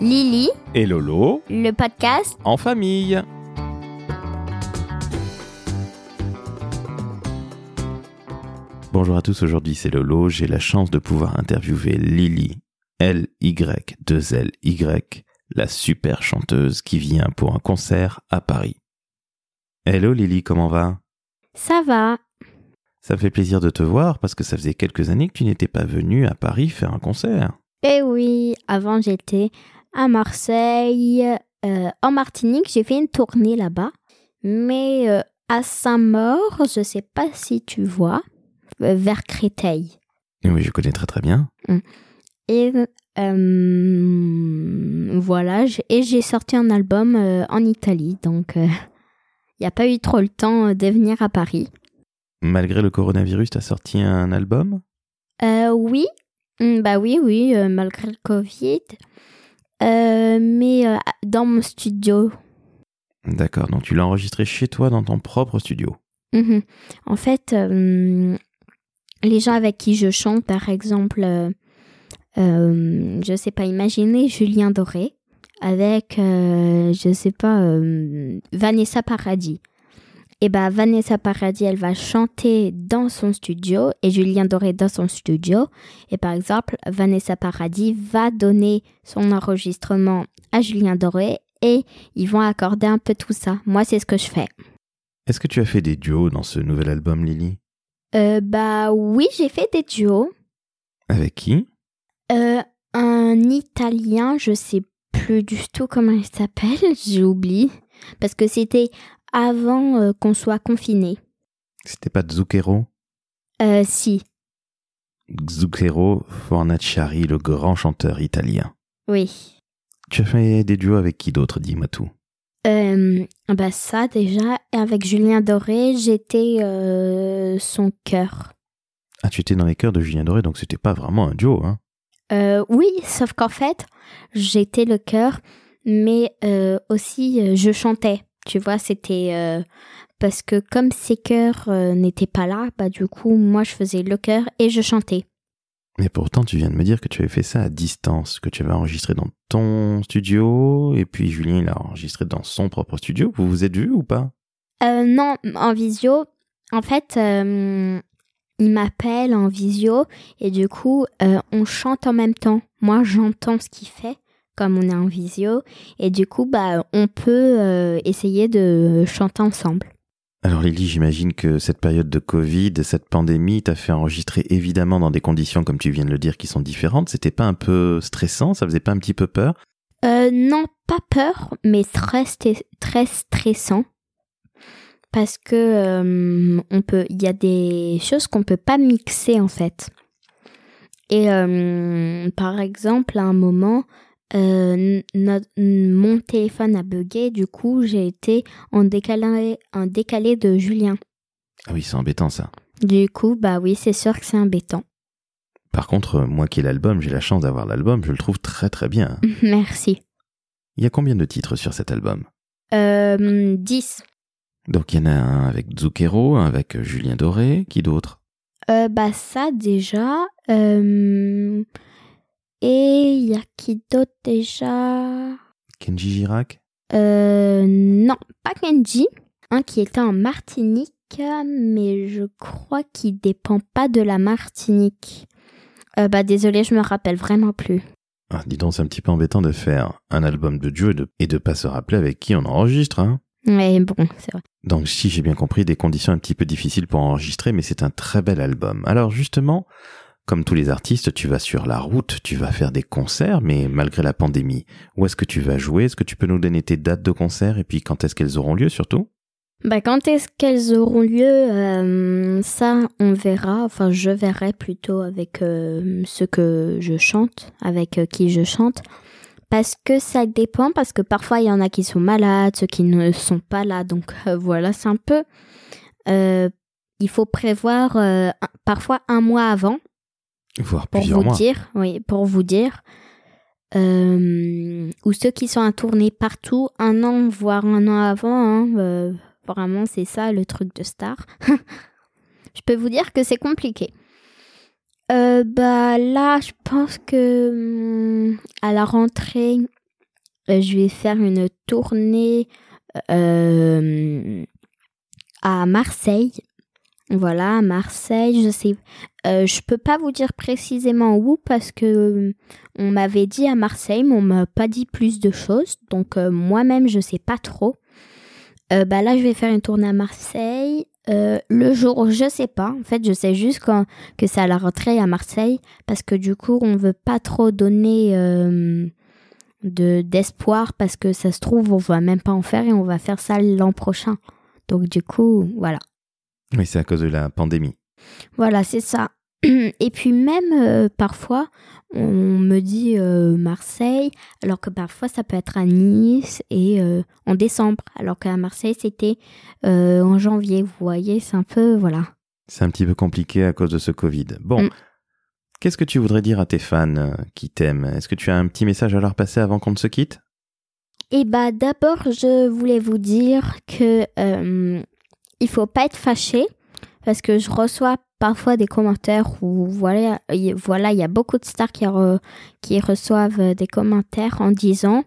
Lily, et Lolo le podcast. en famille. Bonjour à tous, aujourd'hui c'est Lolo. J'ai la chance de pouvoir interviewer Lily, L-Y-2-L-Y, la super chanteuse qui vient pour un concert à Paris. Hello Lily, comment va? Ça va. Ça me fait plaisir de te voir parce que ça faisait quelques années que tu n'étais pas venue à Paris faire un concert. Eh oui, avant j'étais à Marseille, euh, en Martinique, j'ai fait une tournée là-bas. Mais euh, à Saint-Maur, je sais pas si tu vois, euh, vers Créteil. Et oui, je connais très très bien. Et euh, voilà, et j'ai sorti un album en Italie, donc il n'y a pas eu trop le temps de venir à Paris. Malgré le coronavirus, t'as sorti un album? Oui, Mm, bah oui, oui, malgré le Covid. Euh, mais euh, dans mon studio. D'accord, donc tu l'as enregistré chez toi dans ton propre studio. Mhm. En fait, euh, les gens avec qui je chante, par exemple, je sais pas, imaginez Julien Doré avec, je sais pas, Vanessa Paradis. Et ben Vanessa Paradis, elle va chanter dans son studio et Julien Doré dans son studio. Et par exemple, Vanessa Paradis va donner son enregistrement à Julien Doré et ils vont accorder un peu tout ça. Moi, c'est ce que je fais. Est-ce que tu as fait des duos dans ce nouvel album, Lily? Euh, bah oui, j'ai fait des duos. Avec qui? Euh, un Italien, je sais plus du tout comment il s'appelle, j'ai oublié. Parce que c'était avant euh, qu'on soit confiné. C'était pas Zucchero? Euh, si, Zucchero Fornaciari, le grand chanteur italien. oui. Tu as fait des duos avec qui d'autre, dis-moi tout? Euh, bah ça déjà, avec Julien Doré, j'étais euh, son cœur. Ah, tu étais dans les chœurs de Julien Doré, donc c'était pas vraiment un duo, hein? Euh, oui, sauf qu'en fait, j'étais le cœur, mais euh, aussi je chantais. Tu vois, c'était euh, parce que comme ces chœurs euh, n'étaient pas là, bah du coup, moi je faisais le chœur et je chantais. Mais pourtant, tu viens de me dire que tu avais fait ça à distance, que tu avais enregistré dans ton studio, et puis Julien, il a enregistré dans son propre studio. Vous vous êtes vus ou pas? Euh, non, en visio, en fait, euh, il m'appelle en visio et du coup, euh, on chante en même temps. Moi, j'entends ce qu'il fait comme on est en visio et du coup, bah, on peut euh, essayer de chanter ensemble. Alors Lily, j'imagine que cette période de Covid, cette pandémie, t'a fait enregistrer évidemment dans des conditions, comme tu viens de le dire, qui sont différentes. C'était pas un peu stressant? Ça faisait pas un petit peu peur? Euh, non, pas peur, mais très, très stressant. Parce que euh, on peut, il y a des choses qu'on peut pas mixer en fait. Et euh, par exemple, à un moment, euh, mon téléphone a bugué, du coup, j'ai été en décalé, en décalé de Julien. Ah oui, c'est embêtant ça. Du coup, bah oui, c'est sûr que c'est embêtant. Par contre, moi qui ai l'album, j'ai la chance d'avoir l'album, je le trouve très très bien. Merci. Il y a combien de titres sur cet album? Euh, 10. Donc il y en a un avec Zucchero, un avec Julien Doré, qui d'autre? Euh, bah ça déjà. Euh, et il y a qui d'autre déjà? Kenji Girac? Euh, Non, pas Kenji. Un qui était en Martinique, mais je crois qu'il dépend pas de la Martinique. Euh, bah désolé, je me rappelle vraiment plus. ah, Dis donc, c'est un petit peu embêtant de faire un album de duo et de, et de pas se rappeler avec qui on enregistre. Hein Mais bon, c'est vrai. Donc si j'ai bien compris, des conditions un petit peu difficiles pour enregistrer, mais c'est un très bel album. Alors justement, comme tous les artistes, tu vas sur la route, tu vas faire des concerts, mais malgré la pandémie, où est-ce que tu vas jouer? Est-ce que tu peux nous donner tes dates de concert et puis quand est-ce qu'elles auront lieu surtout? Bah quand est-ce qu'elles auront lieu euh, Ça, on verra. Enfin, je verrai plutôt avec euh, ce que je chante, avec euh, qui je chante. Parce que ça dépend, parce que parfois il y en a qui sont malades, ceux qui ne sont pas là. Donc euh, voilà, c'est un peu... il faut prévoir parfois un mois avant Voire pour plusieurs vous mois. dire, oui, pour vous dire. Euh, ou ceux qui sont à tourner partout, un an, voire un an avant. hein, euh, vraiment, c'est ça le truc de star. Je peux vous dire que c'est compliqué. Euh, bah là, je pense que hum, à la rentrée, je vais faire une tournée à Marseille. Voilà, Marseille, je sais, euh, je peux pas vous dire précisément où parce que on m'avait dit à Marseille, mais on m'a pas dit plus de choses. Donc moi-même, je sais pas trop. bah là, je vais faire une tournée à Marseille. le jour, je sais pas. En fait, je sais juste que c'est à la rentrée à Marseille parce que du coup, on veut pas trop donner de d'espoir parce que ça se trouve on va même pas en faire et on va faire ça l'an prochain. Donc du coup, voilà. Oui, c'est à cause de la pandémie. Voilà, c'est ça. Et puis même euh, parfois, on me dit euh, Marseille, alors que parfois ça peut être à Nice et euh, en décembre, alors qu'à Marseille c'était en janvier. Vous voyez, c'est un peu voilà. C'est un petit peu compliqué à cause de ce Covid. Bon, mm. Qu'est-ce que tu voudrais dire à tes fans qui t'aiment? Est-ce que tu as un petit message à leur passer avant qu'on ne se quitte? Eh bah d'abord, je voulais vous dire que il faut pas être fâché parce que je reçois parfois des commentaires où voilà, voilà, il y a beaucoup de stars qui, qui reçoivent des commentaires en disant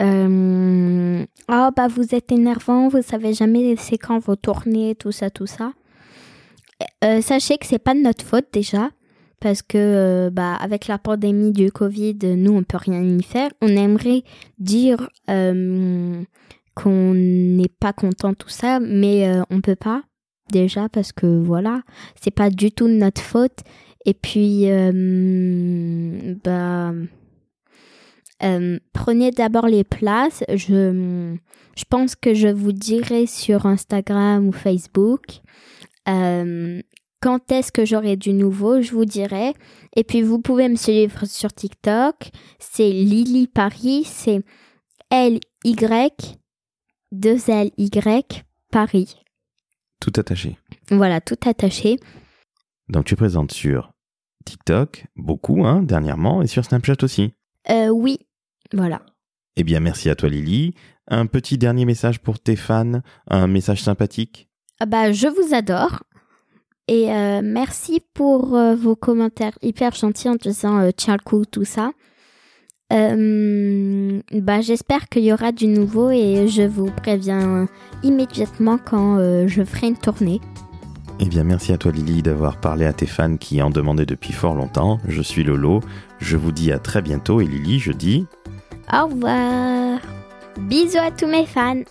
euh, oh bah vous êtes énervant, vous savez jamais c'est quand vous tournez, tout ça, tout ça. Euh, sachez que c'est pas de notre faute déjà parce que euh, bah avec la pandémie du Covid, nous on peut rien y faire. On aimerait dire euh, qu'on n'est pas content tout ça, mais euh, on peut pas déjà parce que voilà, c'est pas du tout notre faute. Et puis bah prenez d'abord les places. Je je pense que je vous dirai sur Instagram ou Facebook. Euh, quand est-ce que j'aurai du nouveau, je vous dirai. Et puis vous pouvez me suivre sur TikTok. C'est Lily Paris, c'est L-Y, 2-L-Y, Paris. Tout attaché. Voilà, tout attaché. Donc tu présentes sur TikTok, beaucoup, hein, dernièrement, et sur Snapchat aussi. Euh, oui, voilà. Eh bien, merci à toi Lily. Un petit dernier message pour tes fans, un message sympathique. Ah bah, je vous adore. Et euh, merci pour euh, vos commentaires hyper gentils en disant euh, tiens le coup, tout ça. Bah, J'espère qu'il y aura du nouveau et je vous préviens immédiatement quand je ferai une tournée. Eh bien, merci à toi Lily d'avoir parlé à tes fans qui en demandaient depuis fort longtemps. Je suis Lolo. Je vous dis à très bientôt et Lily, je dis... Au revoir. Bisous à tous mes fans.